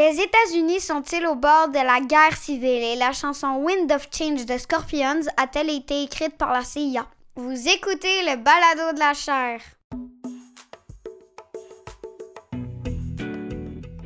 Les États-Unis sont-ils au bord de la guerre civile? Et la chanson Wind of Change de Scorpions a-t-elle été écrite par la CIA? Vous écoutez le balado de la chair.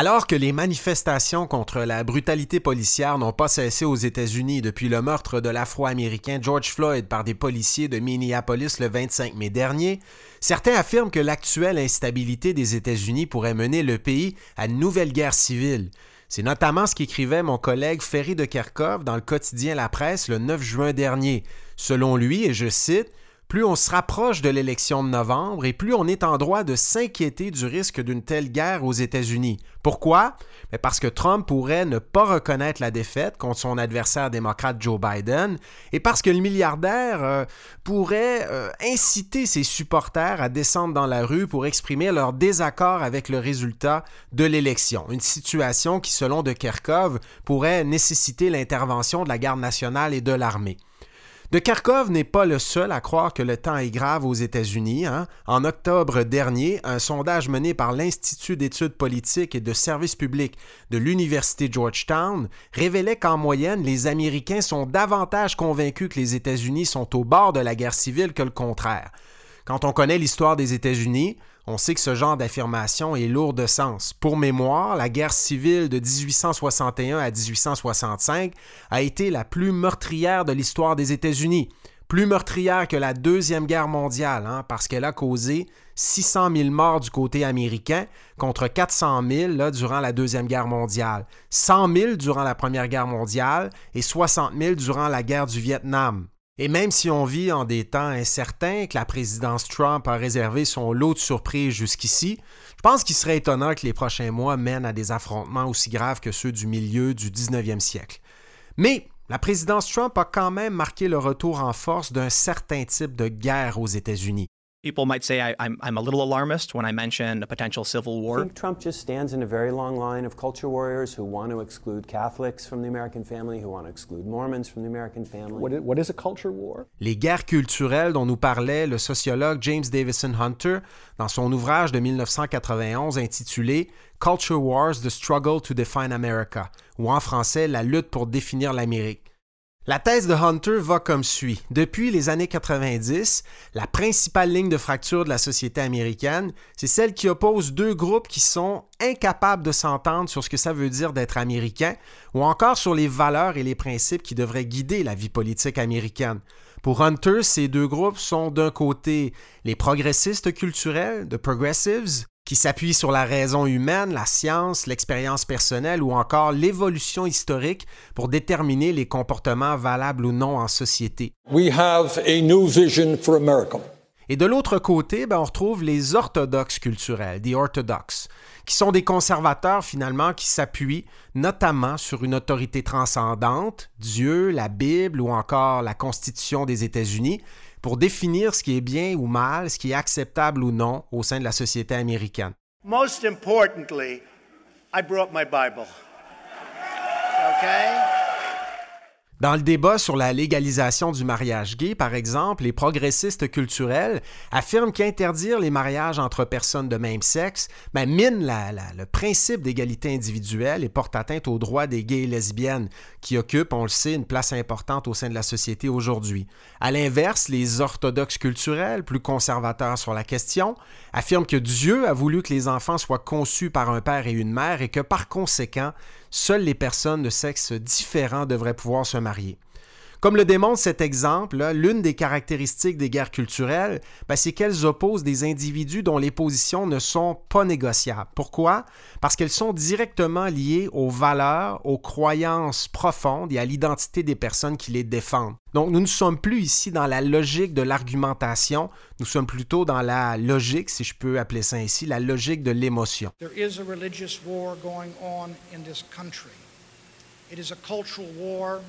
Alors que les manifestations contre la brutalité policière n'ont pas cessé aux États-Unis depuis le meurtre de l'Afro-Américain George Floyd par des policiers de Minneapolis le 25 mai dernier, certains affirment que l'actuelle instabilité des États-Unis pourrait mener le pays à une nouvelle guerre civile. C'est notamment ce qu'écrivait mon collègue Ferry de Kerkhoff dans le quotidien La Presse le 9 juin dernier. Selon lui, et je cite, plus on se rapproche de l'élection de novembre et plus on est en droit de s'inquiéter du risque d'une telle guerre aux États-Unis. Pourquoi? Parce que Trump pourrait ne pas reconnaître la défaite contre son adversaire démocrate Joe Biden et parce que le milliardaire euh, pourrait euh, inciter ses supporters à descendre dans la rue pour exprimer leur désaccord avec le résultat de l'élection. Une situation qui, selon de Kerkov, pourrait nécessiter l'intervention de la garde nationale et de l'armée. De Kharkov n'est pas le seul à croire que le temps est grave aux États-Unis. Hein. En octobre dernier, un sondage mené par l'Institut d'études politiques et de services publics de l'Université Georgetown révélait qu'en moyenne, les Américains sont davantage convaincus que les États-Unis sont au bord de la guerre civile que le contraire. Quand on connaît l'histoire des États-Unis, on sait que ce genre d'affirmation est lourd de sens. Pour mémoire, la guerre civile de 1861 à 1865 a été la plus meurtrière de l'histoire des États-Unis. Plus meurtrière que la Deuxième Guerre mondiale, hein, parce qu'elle a causé 600 000 morts du côté américain contre 400 000 là, durant la Deuxième Guerre mondiale, 100 000 durant la Première Guerre mondiale et 60 000 durant la guerre du Vietnam. Et même si on vit en des temps incertains, que la présidence Trump a réservé son lot de surprises jusqu'ici, je pense qu'il serait étonnant que les prochains mois mènent à des affrontements aussi graves que ceux du milieu du 19e siècle. Mais la présidence Trump a quand même marqué le retour en force d'un certain type de guerre aux États-Unis. People might say I, am I'm a little alarmist when I mention a potential civil war. I think Trump just stands in a very long line of culture warriors who want to exclude Catholics from the American family, who want to exclude Mormons from the American family? What is, what is a culture war? Les guerres culturelles dont nous parlait le sociologue James Davison Hunter dans son ouvrage de 1991 intitulé Culture Wars: The Struggle to Define America, ou en français La lutte pour définir l'Amérique. La thèse de Hunter va comme suit. Depuis les années 90, la principale ligne de fracture de la société américaine, c'est celle qui oppose deux groupes qui sont incapables de s'entendre sur ce que ça veut dire d'être américain ou encore sur les valeurs et les principes qui devraient guider la vie politique américaine. Pour Hunter, ces deux groupes sont d'un côté les progressistes culturels, the progressives, qui s'appuie sur la raison humaine, la science, l'expérience personnelle ou encore l'évolution historique pour déterminer les comportements valables ou non en société. We have a new vision for America. Et de l'autre côté, ben, on retrouve les orthodoxes culturels, des orthodoxes, qui sont des conservateurs finalement qui s'appuient notamment sur une autorité transcendante, Dieu, la Bible ou encore la Constitution des États-Unis, pour définir ce qui est bien ou mal, ce qui est acceptable ou non au sein de la société américaine. Most importantly, I brought my Bible. Okay? Dans le débat sur la légalisation du mariage gay, par exemple, les progressistes culturels affirment qu'interdire les mariages entre personnes de même sexe ben, mine le principe d'égalité individuelle et porte atteinte aux droits des gays et lesbiennes, qui occupent, on le sait, une place importante au sein de la société aujourd'hui. À l'inverse, les orthodoxes culturels, plus conservateurs sur la question, affirment que Dieu a voulu que les enfants soient conçus par un père et une mère et que par conséquent, seules les personnes de sexe différent devraient pouvoir se marier. Comme le démontre cet exemple, l'une des caractéristiques des guerres culturelles, ben, c'est qu'elles opposent des individus dont les positions ne sont pas négociables. Pourquoi? Parce qu'elles sont directement liées aux valeurs, aux croyances profondes et à l'identité des personnes qui les défendent. Donc nous ne sommes plus ici dans la logique de l'argumentation, nous sommes plutôt dans la logique, si je peux appeler ça ainsi, la logique de l'émotion. It is a cultural war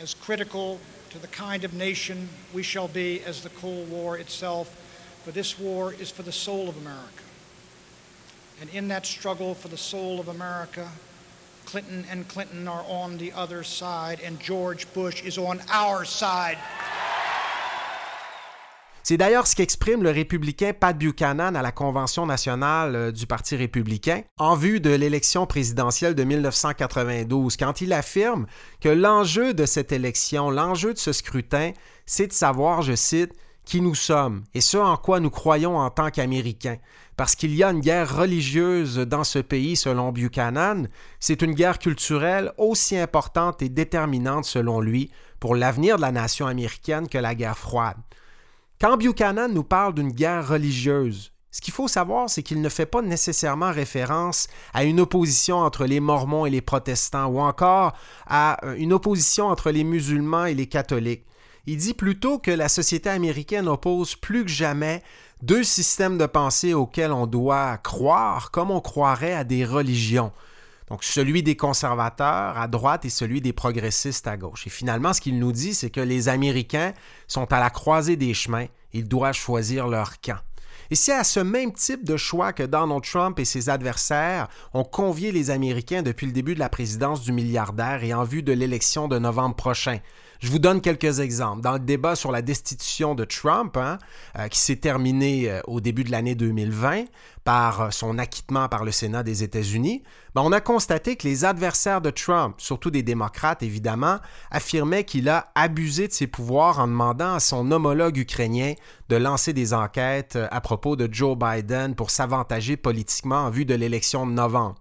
as critical to the kind of nation we shall be as the Cold War itself, for this war is for the soul of America. And in that struggle for the soul of America, Clinton and Clinton are on the other side, and George Bush is on our side. C'est d'ailleurs ce qu'exprime le républicain Pat Buchanan à la Convention nationale euh, du Parti républicain en vue de l'élection présidentielle de 1992, quand il affirme que l'enjeu de cette élection, l'enjeu de ce scrutin, c'est de savoir, je cite, qui nous sommes et ce en quoi nous croyons en tant qu'Américains. Parce qu'il y a une guerre religieuse dans ce pays, selon Buchanan, c'est une guerre culturelle aussi importante et déterminante, selon lui, pour l'avenir de la nation américaine que la guerre froide. Quand Buchanan nous parle d'une guerre religieuse, ce qu'il faut savoir, c'est qu'il ne fait pas nécessairement référence à une opposition entre les Mormons et les protestants ou encore à euh, une opposition entre les musulmans et les catholiques. Il dit plutôt que la société américaine oppose plus que jamais deux systèmes de pensée auxquels on doit croire comme on croirait à des religions. Donc celui des conservateurs à droite et celui des progressistes à gauche. Et finalement, ce qu'il nous dit, c'est que les Américains sont à la croisée des chemins. Ils doivent choisir leur camp. Et c'est à ce même type de choix que Donald Trump et ses adversaires ont convié les Américains depuis le début de la présidence du milliardaire et en vue de l'élection de novembre prochain. Je vous donne quelques exemples. Dans le débat sur la destitution de Trump, hein, euh, qui s'est terminé euh, au début de l'année 2020 par euh, son acquittement par le Sénat des États-Unis, ben, on a constaté que les adversaires de Trump, surtout des démocrates évidemment, affirmaient qu'il a abusé de ses pouvoirs en demandant à son homologue ukrainien de lancer des enquêtes à propos de Joe Biden pour s'avantager politiquement en vue de l'élection de novembre.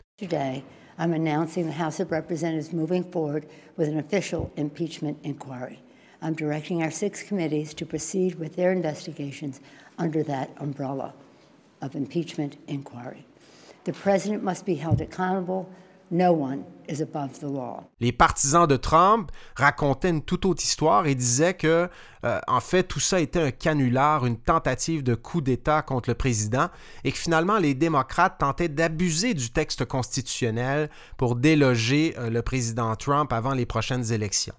I'm announcing the House of Representatives moving forward with an official impeachment inquiry. I'm directing our six committees to proceed with their investigations under that umbrella of impeachment inquiry. The president must be held accountable Les partisans de Trump racontaient une toute autre histoire et disaient que, euh, en fait, tout ça était un canular, une tentative de coup d'État contre le président et que finalement les démocrates tentaient d'abuser du texte constitutionnel pour déloger euh, le président Trump avant les prochaines élections.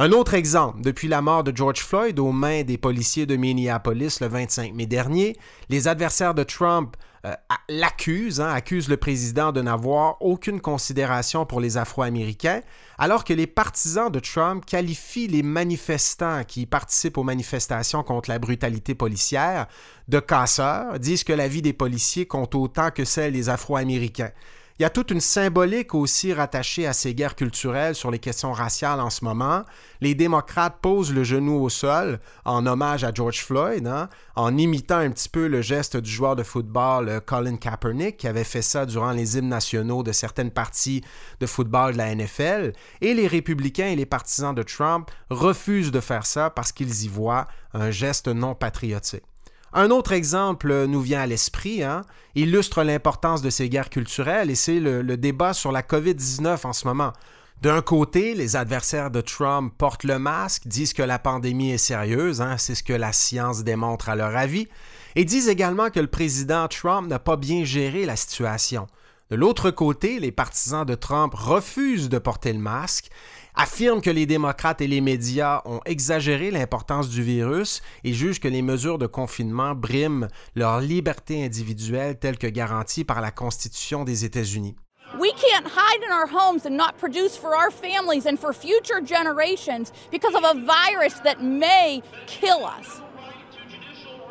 Un autre exemple, depuis la mort de George Floyd aux mains des policiers de Minneapolis le 25 mai dernier, les adversaires de Trump euh, l'accusent, hein, accusent le président de n'avoir aucune considération pour les Afro-Américains, alors que les partisans de Trump qualifient les manifestants qui participent aux manifestations contre la brutalité policière de casseurs, disent que la vie des policiers compte autant que celle des Afro-Américains. Il y a toute une symbolique aussi rattachée à ces guerres culturelles sur les questions raciales en ce moment. Les démocrates posent le genou au sol en hommage à George Floyd, hein, en imitant un petit peu le geste du joueur de football euh, Colin Kaepernick qui avait fait ça durant les hymnes nationaux de certaines parties de football de la NFL. Et les républicains et les partisans de Trump refusent de faire ça parce qu'ils y voient un geste non patriotique. Un autre exemple nous vient à l'esprit, hein, illustre l'importance de ces guerres culturelles et c'est le, débat sur la COVID-19 en ce moment. D'un côté, les adversaires de Trump portent le masque, disent que la pandémie est sérieuse, hein, c'est ce que la science démontre à leur avis, et disent également que le président Trump n'a pas bien géré la situation. De l'autre côté, les partisans de Trump refusent de porter le masque affirme que les démocrates et les médias ont exagéré l'importance du virus et jugent que les mesures de confinement briment leur liberté individuelle telle que garantie par la Constitution des États-Unis. We can't hide in our homes and not produce for our families and for future generations because of a virus that may kill us.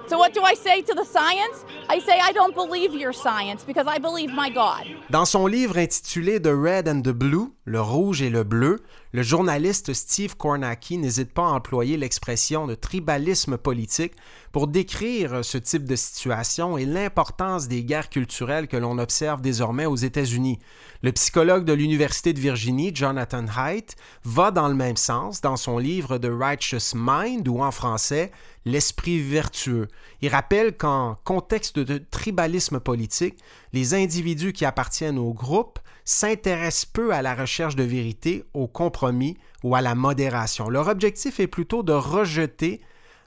So what do I say to the science? I say I don't believe your science because I believe my God. Dans son livre intitulé The Red and the Blue, le rouge et le bleu, le journaliste Steve Kornacki n'hésite pas à employer l'expression de tribalisme politique pour décrire ce type de situation et l'importance des guerres culturelles que l'on observe désormais aux États-Unis. Le psychologue de l'Université de Virginie, Jonathan Haidt, va dans le même sens dans son livre The Righteous Mind, ou en français, L'esprit vertueux. Il rappelle qu'en contexte de tribalisme politique, les individus qui appartiennent au groupe s'intéressent peu à la recherche de vérité, au compromis ou à la modération. Leur objectif est plutôt de rejeter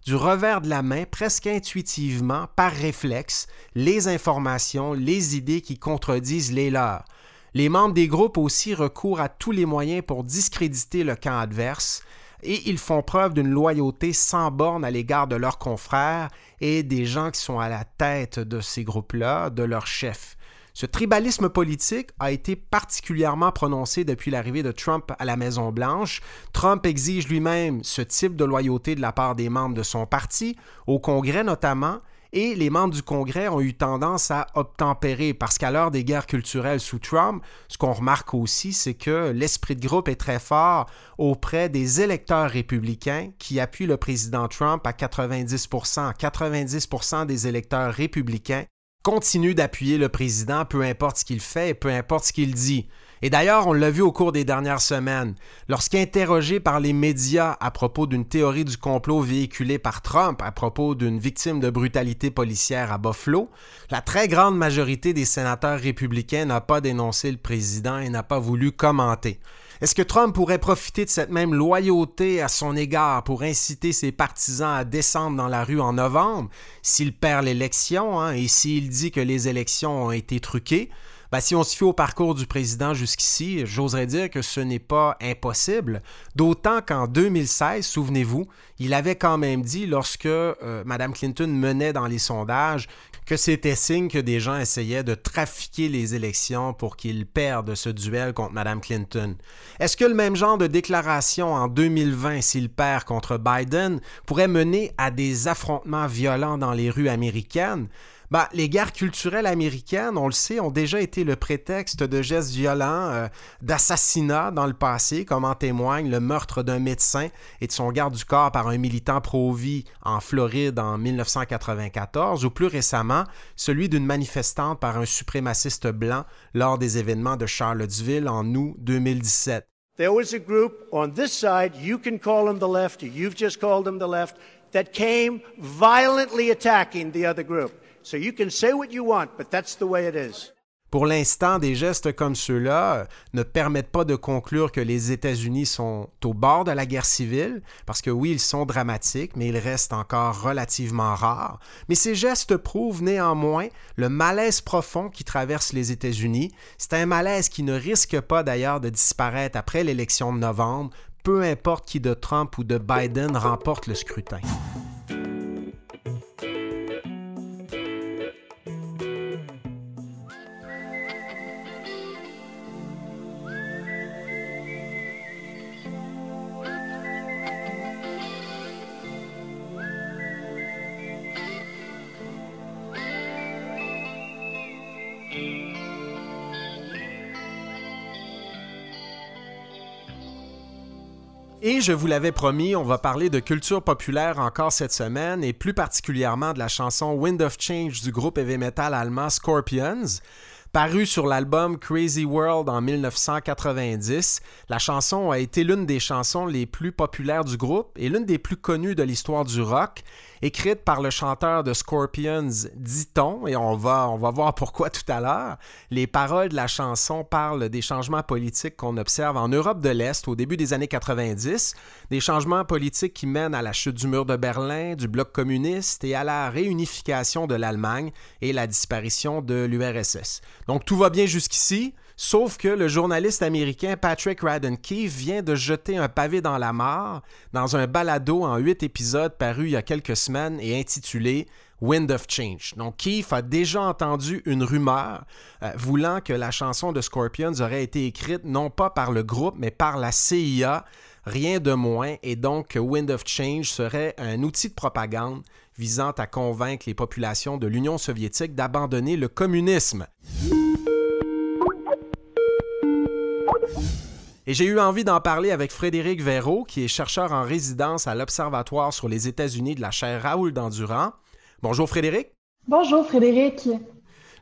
du revers de la main, presque intuitivement, par réflexe, les informations, les idées qui contredisent les leurs. Les membres des groupes aussi recourent à tous les moyens pour discréditer le camp adverse, et ils font preuve d'une loyauté sans borne à l'égard de leurs confrères et des gens qui sont à la tête de ces groupes-là, de leurs chefs. Ce tribalisme politique a été particulièrement prononcé depuis l'arrivée de Trump à la Maison-Blanche. Trump exige lui-même ce type de loyauté de la part des membres de son parti, au Congrès notamment, et les membres du Congrès ont eu tendance à obtempérer parce qu'à l'heure des guerres culturelles sous Trump, ce qu'on remarque aussi, c'est que l'esprit de groupe est très fort auprès des électeurs républicains qui appuient le président Trump à 90% 90% des électeurs républicains continue d'appuyer le président, peu importe ce qu'il fait peu importe ce qu'il dit. Et d'ailleurs, on l'a vu au cours des dernières semaines, lorsqu'interrogé par les médias à propos d'une théorie du complot véhiculée par Trump à propos d'une victime de brutalité policière à Buffalo, la très grande majorité des sénateurs républicains n'a pas dénoncé le président et n'a pas voulu commenter. Est-ce que Trump pourrait profiter de cette même loyauté à son égard pour inciter ses partisans à descendre dans la rue en novembre s'il perd l'élection hein, et s'il dit que les élections ont été truquées? Ben, si on se fie au parcours du président jusqu'ici, j'oserais dire que ce n'est pas impossible, d'autant qu'en 2016, souvenez-vous, il avait quand même dit, lorsque euh, Mme Clinton menait dans les sondages, que c'était signe que des gens essayaient de trafiquer les élections pour qu'il perde ce duel contre Mme Clinton. Est-ce que le même genre de déclaration en 2020, s'il perd contre Biden, pourrait mener à des affrontements violents dans les rues américaines? Ben, les guerres culturelles américaines, on le sait, ont déjà été le prétexte de gestes violents, euh, d'assassinats dans le passé, comme en témoigne le meurtre d'un médecin et de son garde du corps par un militant pro-vie en Floride en 1994, ou plus récemment, celui d'une manifestante par un suprémaciste blanc lors des événements de Charlottesville en août 2017. There was a group on this side, you can call them the left, you've just called them the left, that came violently attacking the other group. So you can say what you want, but that's the way it is. Pour l'instant, des gestes comme ceux-là euh, ne permettent pas de conclure que les États-Unis sont au bord de la guerre civile, parce que oui, ils sont dramatiques, mais ils restent encore relativement rares. Mais ces gestes prouvent néanmoins le malaise profond qui traverse les États-Unis. C'est un malaise qui ne risque pas d'ailleurs de disparaître après l'élection de novembre, peu importe qui de Trump ou de Biden remporte le scrutin. Et je vous l'avais promis, on va parler de culture populaire encore cette semaine et plus particulièrement de la chanson Wind of Change du groupe heavy metal allemand Scorpions. Paru sur l'album Crazy World en 1990, la chanson a été l'une des chansons les plus populaires du groupe et l'une des plus connues de l'histoire du rock écrite par le chanteur de Scorpions, dit-on, et on va, on va voir pourquoi tout à l'heure. Les paroles de la chanson parlent des changements politiques qu'on observe en Europe de l'Est au début des années 90, des changements politiques qui mènent à la chute du mur de Berlin, du bloc communiste et à la réunification de l'Allemagne et la disparition de l'URSS. Donc tout va bien jusqu'ici. Sauf que le journaliste américain Patrick Radden Keefe vient de jeter un pavé dans la mare dans un balado en huit épisodes paru il y a quelques semaines et intitulé Wind of Change. Donc Keefe a déjà entendu une rumeur euh, voulant que la chanson de Scorpions aurait été écrite non pas par le groupe mais par la CIA, rien de moins, et donc que Wind of Change serait un outil de propagande visant à convaincre les populations de l'Union soviétique d'abandonner le communisme. Et j'ai eu envie d'en parler avec Frédéric Véraud, qui est chercheur en résidence à l'Observatoire sur les États-Unis de la chaire Raoul d'Endurant. Bonjour Frédéric. Bonjour Frédéric.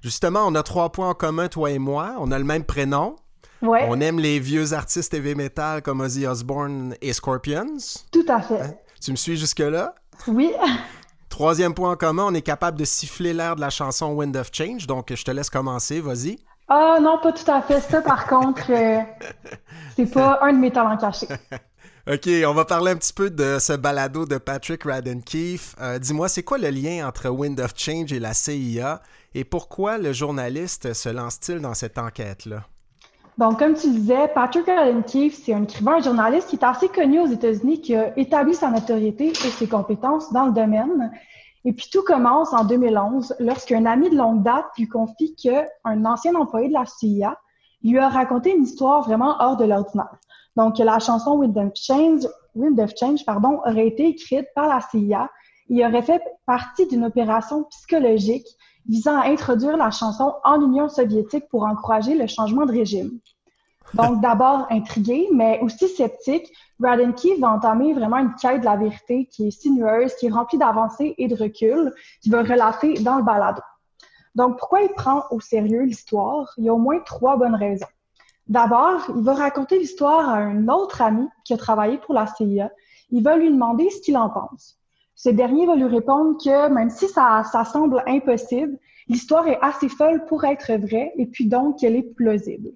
Justement, on a trois points en commun, toi et moi. On a le même prénom. Ouais. On aime les vieux artistes heavy metal comme Ozzy Osbourne et Scorpions. Tout à fait. Hein? Tu me suis jusque-là? Oui. Troisième point en commun, on est capable de siffler l'air de la chanson Wind of Change. Donc, je te laisse commencer. Vas-y. Ah non, pas tout à fait. Ça, par contre, euh, c'est pas un de mes talents cachés. OK, on va parler un petit peu de ce balado de Patrick Radden Keefe. Euh, dis-moi, c'est quoi le lien entre Wind of Change et la CIA et pourquoi le journaliste se lance-t-il dans cette enquête-là? Bon, comme tu disais, Patrick Radden Keefe, c'est un écrivain, un journaliste qui est assez connu aux États-Unis, qui a établi sa notoriété et ses compétences dans le domaine. Et puis tout commence en 2011 lorsqu'un ami de longue date lui confie qu'un ancien employé de la CIA lui a raconté une histoire vraiment hors de l'ordinaire. Donc la chanson Wind of Change, aurait été écrite par la CIA et aurait fait partie d'une opération psychologique visant à introduire la chanson en Union soviétique pour encourager le changement de régime. Donc, d'abord intrigué, mais aussi sceptique, Braden Keefe va entamer vraiment une quête de la vérité qui est sinueuse, qui est remplie d'avancées et de recul, qui va relater dans le balado. Donc, pourquoi il prend au sérieux l'histoire? Il y a au moins trois bonnes raisons. D'abord, il va raconter l'histoire à un autre ami qui a travaillé pour la CIA. Il va lui demander ce qu'il en pense. Ce dernier va lui répondre que même si ça, ça semble impossible, l'histoire est assez folle pour être vraie et puis donc qu'elle est plausible.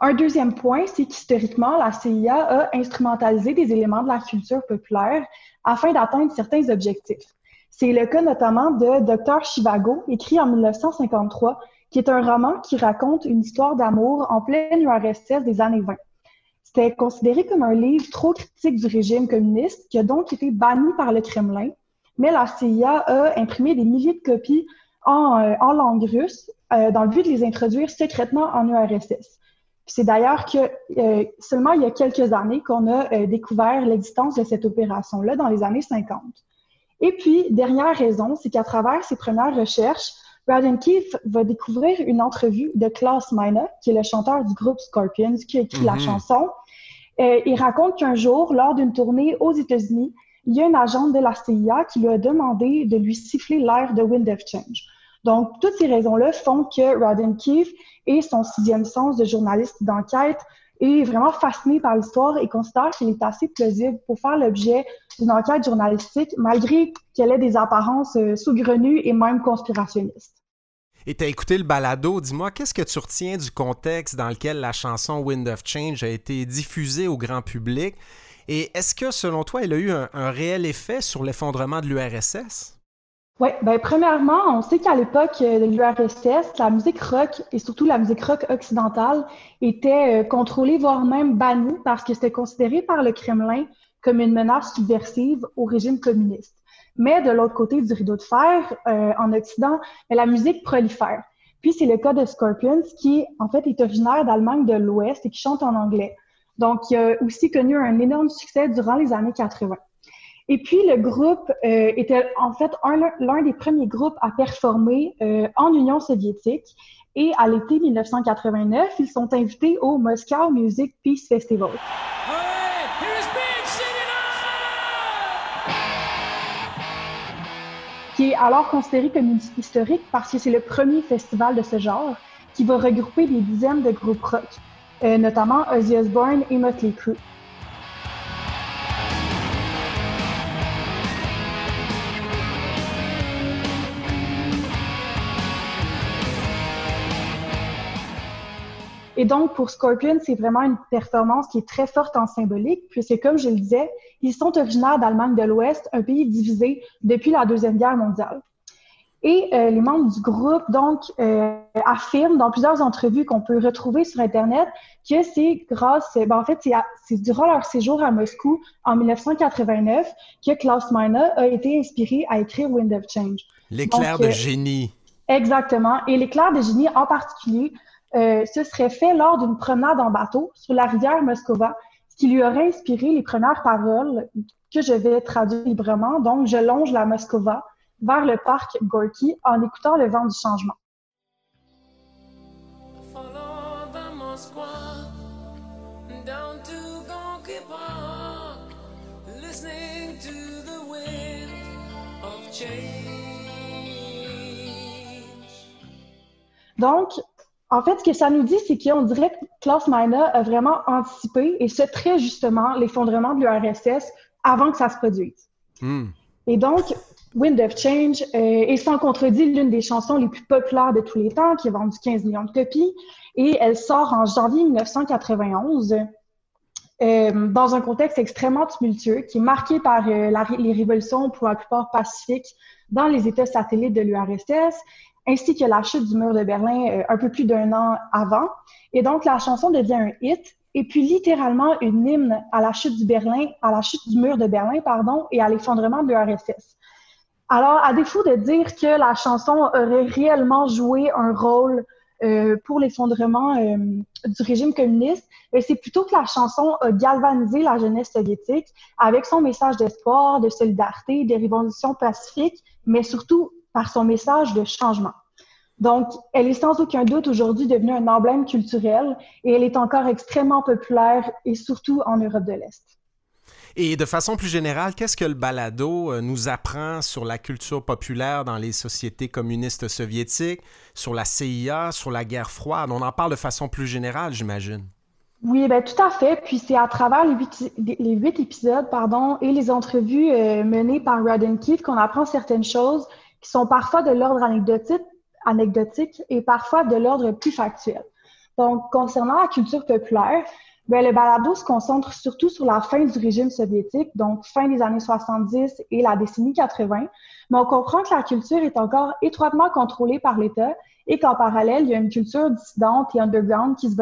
Un deuxième point, c'est qu'historiquement, la CIA a instrumentalisé des éléments de la culture populaire afin d'atteindre certains objectifs. C'est le cas notamment de Dr. Chivago, écrit en 1953, qui est un roman qui raconte une histoire d'amour en pleine URSS des années 20. C'était considéré comme un livre trop critique du régime communiste qui a donc été banni par le Kremlin, mais la CIA a imprimé des milliers de copies en, euh, langue russe euh, dans le but de les introduire secrètement en URSS. C'est d'ailleurs que euh, seulement il y a quelques années qu'on a euh, découvert l'existence de cette opération-là dans les années 50. Et puis, dernière raison, c'est qu'à travers ses premières recherches, Braden Keefe va découvrir une entrevue de Klaus Meine, qui est le chanteur du groupe Scorpions, qui a écrit la mhm. chanson. Euh, il raconte qu'un jour, lors d'une tournée aux États-Unis, il y a une agente de la CIA qui lui a demandé de lui siffler l'air de Wind of Change. Donc, toutes ces raisons-là font que Rodden Keefe et son sixième sens de journaliste d'enquête est vraiment fasciné par l'histoire et considère qu'il est assez plausible pour faire l'objet d'une enquête journalistique, malgré qu'elle ait des apparences euh, saugrenues et même conspirationnistes. Et tu as écouté le balado, dis-moi, qu'est-ce que tu retiens du contexte dans lequel la chanson Wind of Change a été diffusée au grand public? Et est-ce que, selon toi, elle a eu un réel effet sur l'effondrement de l'URSS? Oui, ben premièrement, on sait qu'à l'époque euh, de l'URSS, la musique rock et surtout la musique rock occidentale était euh, contrôlée, voire même bannie, parce que c'était considéré par le Kremlin comme une menace subversive au régime communiste. Mais de l'autre côté du rideau de fer, euh, en Occident, ben, la musique prolifère. Puis c'est le cas de Scorpions, qui en fait est originaire d'Allemagne de l'Ouest et qui chante en anglais. Donc, il a aussi connu un énorme succès durant les années 80. Et puis, le groupe euh, était en fait l'un des premiers groupes à performer euh, en Union soviétique. Et à l'été 1989, ils sont invités au Moscow Music Peace Festival. qui est alors considéré comme historique parce que c'est le premier festival de ce genre qui va regrouper des dizaines de groupes rock, euh, notamment Ozzy Osbourne et Motley Crue. Et donc, pour Scorpion, c'est vraiment une performance qui est très forte en symbolique, puisque, comme je le disais, ils sont originaires d'Allemagne de l'Ouest, un pays divisé depuis la Deuxième Guerre mondiale. Et euh, les membres du groupe, donc, euh, affirment dans plusieurs entrevues qu'on peut retrouver sur Internet que c'est grâce, ben, en fait, c'est durant leur séjour à Moscou en 1989 que Klaus Meine a été inspiré à écrire Wind of Change. L'éclair de euh, génie. Exactement. Et l'éclair de génie en particulier euh, serait fait lors d'une promenade en bateau sur la rivière Moscova, ce qui lui aurait inspiré les premières paroles que je vais traduire librement. Donc, je longe la Moscova vers le parc Gorky en écoutant le vent du changement. Donc, en fait, ce que ça nous dit, c'est qu'on dirait que Klaus Meiner a vraiment anticipé, et ce très justement, l'effondrement de l'URSS avant que ça se produise. Hmm. Et donc, Wind of Change euh, est sans contredit l'une des chansons les plus populaires de tous les temps, qui a vendu 15 millions de copies, et elle sort en janvier 1991 euh, dans un contexte extrêmement tumultueux qui est marqué par euh, la- les révolutions pour la plupart pacifiques dans les États satellites de l'URSS, ainsi que la chute du mur de Berlin euh, un peu plus d'un an avant. Et donc, la chanson devient un hit, et puis littéralement une hymne à la chute du Berlin, à la chute du mur de Berlin, pardon, et à l'effondrement de l'URSS. Alors, à défaut de dire que la chanson aurait réellement joué un rôle euh, pour l'effondrement euh, du régime communiste, mais c'est plutôt que la chanson a galvanisé la jeunesse soviétique avec son message d'espoir, de solidarité, de révolution pacifique, mais surtout par son message de changement. Donc, elle est sans aucun doute aujourd'hui devenue un emblème culturel et elle est encore extrêmement populaire et surtout en Europe de l'Est. Et de façon plus générale, qu'est-ce que le balado euh, nous apprend sur la culture populaire dans les sociétés communistes soviétiques, sur la CIA, sur la guerre froide? On en parle de façon plus générale, j'imagine. Oui, ben tout à fait. Puis c'est à travers les huit, les huit épisodes pardon, et les entrevues euh, menées par Radden Keith qu'on apprend certaines choses qui sont parfois de l'ordre anecdotique, anecdotique et parfois de l'ordre plus factuel. Donc, concernant la culture populaire, ben, le balado se concentre surtout sur la fin du régime soviétique, donc fin des années 70 et la décennie 80. Mais on comprend que la culture est encore étroitement contrôlée par l'État et qu'en parallèle, il y a une culture dissidente et underground qui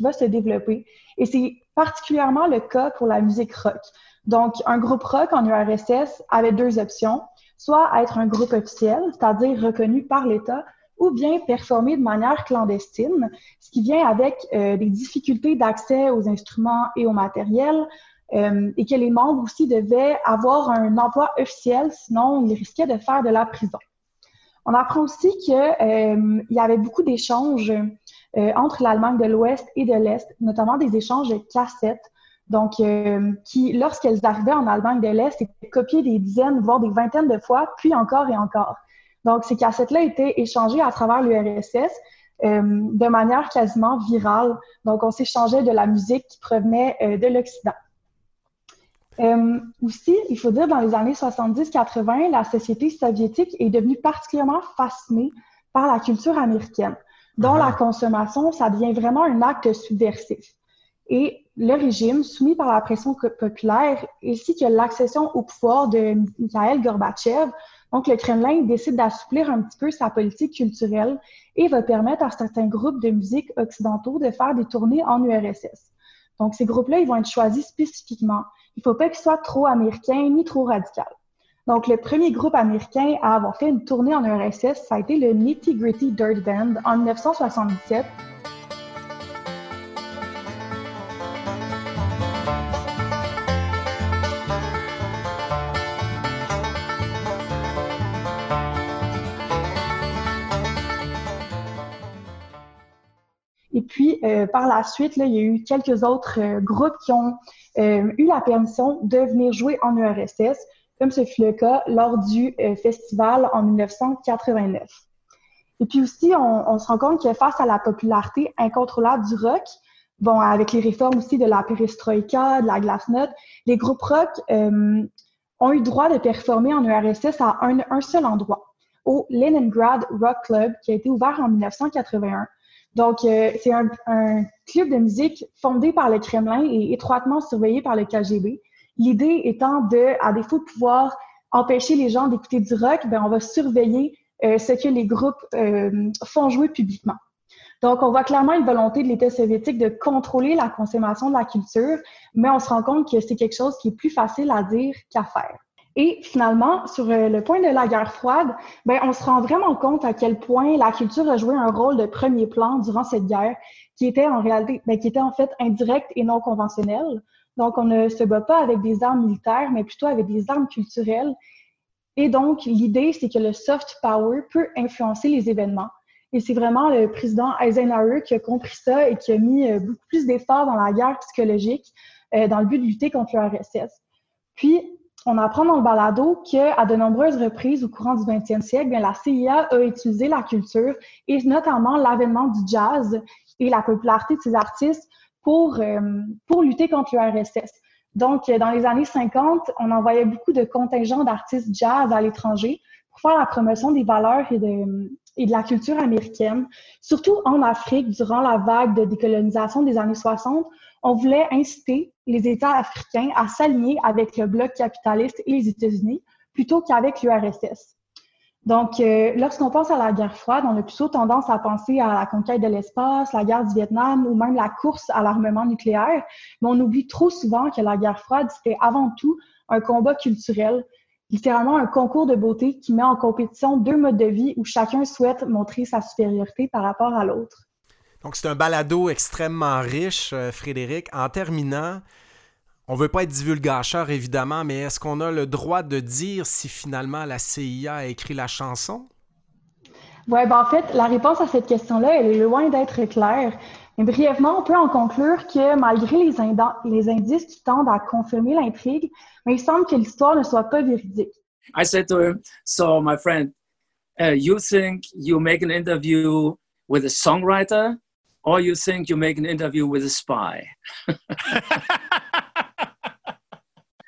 va se développer. Et c'est particulièrement le cas pour la musique rock. Donc, un groupe rock en URSS avait deux options, soit être un groupe officiel, c'est-à-dire reconnu par l'État, ou bien performer de manière clandestine, ce qui vient avec euh, des difficultés d'accès aux instruments et au matériel, euh, et que les membres aussi devaient avoir un emploi officiel, sinon ils risquaient de faire de la prison. On apprend aussi qu'il euh, y avait beaucoup d'échanges entre l'Allemagne de l'Ouest et de l'Est, notamment des échanges de cassettes, donc euh, qui, lorsqu'elles arrivaient en Allemagne de l'Est, étaient copiées des dizaines, voire des vingtaines de fois, puis encore et encore. Donc, ces cassettes-là étaient échangées à travers l'URSS euh, de manière quasiment virale. Donc, on s'échangeait de la musique qui provenait euh, de l'Occident. Euh, aussi, il faut dire, dans les années 70-80, la société soviétique est devenue particulièrement fascinée par la culture américaine, dont la consommation, ça devient vraiment un acte subversif. Et le régime, soumis par la pression populaire, ainsi que l'accession au pouvoir de Mikhail Gorbatchev, donc le Kremlin décide d'assouplir un petit peu sa politique culturelle et va permettre à certains groupes de musique occidentaux de faire des tournées en URSS. Donc ces groupes-là, ils vont être choisis spécifiquement. Il ne faut pas qu'ils soient trop américains ni trop radicaux. Donc le premier groupe américain à avoir fait une tournée en URSS, ça a été le Nitty Gritty Dirt Band en 1977 Et puis, euh, par la suite, il y a eu quelques autres euh, groupes qui ont euh, eu la permission de venir jouer en URSS, comme ce fut le cas lors du festival en 1989. Et puis aussi, on, se rend compte que face à la popularité incontrôlable du rock, bon, avec les réformes aussi de la perestroïka, de la glasnost, les groupes rock ont eu droit de performer en URSS à un, un seul endroit, au Leningrad Rock Club, qui a été ouvert en 1981. Donc, euh, c'est un, un, club de musique fondé par le Kremlin et étroitement surveillé par le KGB. L'idée étant de, à défaut de pouvoir empêcher les gens d'écouter du rock, ben on va surveiller euh, ce que les groupes euh, font jouer publiquement. Donc, on voit clairement une volonté de l'État soviétique de contrôler la consommation de la culture, mais on se rend compte que c'est quelque chose qui est plus facile à dire qu'à faire. Et finalement, sur le point de la guerre froide, ben, on se rend vraiment compte à quel point la culture a joué un rôle de premier plan durant cette guerre, qui était en réalité, ben, qui était en fait indirecte et non conventionnelle. Donc, on ne se bat pas avec des armes militaires, mais plutôt avec des armes culturelles. Et donc, l'idée, c'est que le soft power peut influencer les événements. Et c'est vraiment le président Eisenhower qui a compris ça et qui a mis euh, beaucoup plus d'efforts dans la guerre psychologique euh, dans le but de lutter contre l'URSS. Puis, on apprend dans le balado qu'à de nombreuses reprises au courant du 20e siècle, la CIA a utilisé la culture et notamment l'avènement du jazz et la popularité de ces artistes pour, euh, pour lutter contre l'URSS. Donc, dans les années 50, on envoyait beaucoup de contingents d'artistes jazz à l'étranger pour faire la promotion des valeurs et de, et de la culture américaine. Surtout en Afrique, durant la vague de décolonisation des années 60, on voulait inciter les États africains à s'aligner avec le bloc capitaliste et les États-Unis plutôt qu'avec l'URSS. Donc, euh, lorsqu'on pense à la guerre froide, on a plutôt tendance à penser à la conquête de l'espace, la guerre du Vietnam ou même la course à l'armement nucléaire, mais on oublie trop souvent que la guerre froide, c'était avant tout un combat culturel, littéralement un concours de beauté qui met en compétition deux modes de vie où chacun souhaite montrer sa supériorité par rapport à l'autre. Donc, c'est un balado extrêmement riche, euh, Frédéric. En terminant, on veut pas être divulgateur, évidemment, mais est-ce qu'on a le droit de dire si finalement la CIA a écrit la chanson? Oui, ben en fait, la réponse à cette question-là, elle est loin d'être claire. Mais brièvement, on peut en conclure que malgré les, les indices qui tendent à confirmer l'intrigue, il semble que l'histoire ne soit pas véridique. I said to him, so my friend, uh, you think you make an interview with a songwriter or you think you make an interview with a spy?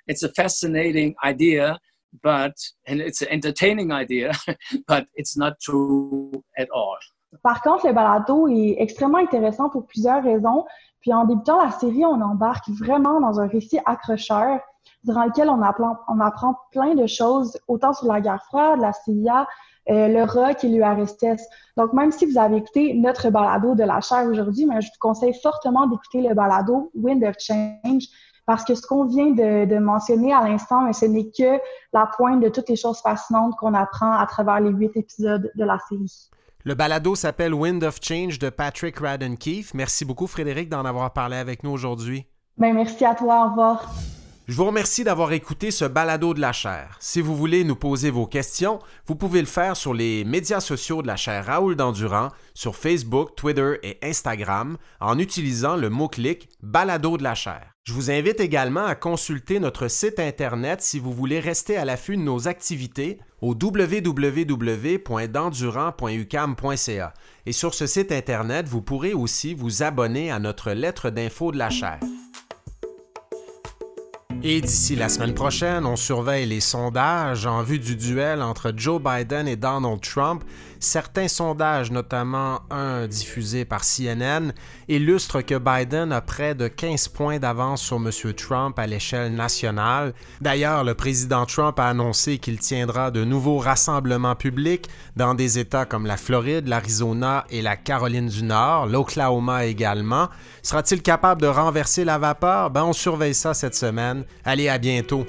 it's a fascinating idea, but and it's an entertaining idea, but it's not true at all. Par contre, le balado est extrêmement intéressant pour plusieurs raisons. Puis en débutant la série, on embarque vraiment dans un récit accrocheur durant lequel on apprend, plein de choses, autant sur la guerre froide, la CIA, euh, le rock et l'URSS. Donc, même si vous avez écouté notre balado de la chair aujourd'hui, mais je vous conseille fortement d'écouter le balado Wind of Change parce que ce qu'on vient de, de, mentionner à l'instant, ce n'est que la pointe de toutes les choses fascinantes qu'on apprend à travers les huit épisodes de la série. Le balado s'appelle Wind of Change de Patrick Radden Keefe. Merci beaucoup, Frédéric, d'en avoir parlé avec nous aujourd'hui. Ben, merci à toi. Au revoir. Je vous remercie d'avoir écouté ce balado de la chaire. Si vous voulez nous poser vos questions, vous pouvez le faire sur les médias sociaux de la chaire Raoul Dandurand, sur Facebook, Twitter et Instagram, en utilisant le mot-clic Balado de la chaire. Je vous invite également à consulter notre site Internet si vous voulez rester à l'affût de nos activités au www.dandurand.ucam.ca. Et sur ce site Internet, vous pourrez aussi vous abonner à notre lettre d'info de la chaire. Et d'ici la semaine prochaine, on surveille les sondages en vue du duel entre Joe Biden et Donald Trump. Certains sondages, notamment un diffusé par CNN, illustrent que Biden a près de 15 points d'avance sur M. Trump à l'échelle nationale. D'ailleurs, le président Trump a annoncé qu'il tiendra de nouveaux rassemblements publics dans des États comme la Floride, l'Arizona et la Caroline du Nord, l'Oklahoma également. Sera-t-il capable de renverser la vapeur? Ben, on surveille ça cette semaine. Allez, à bientôt.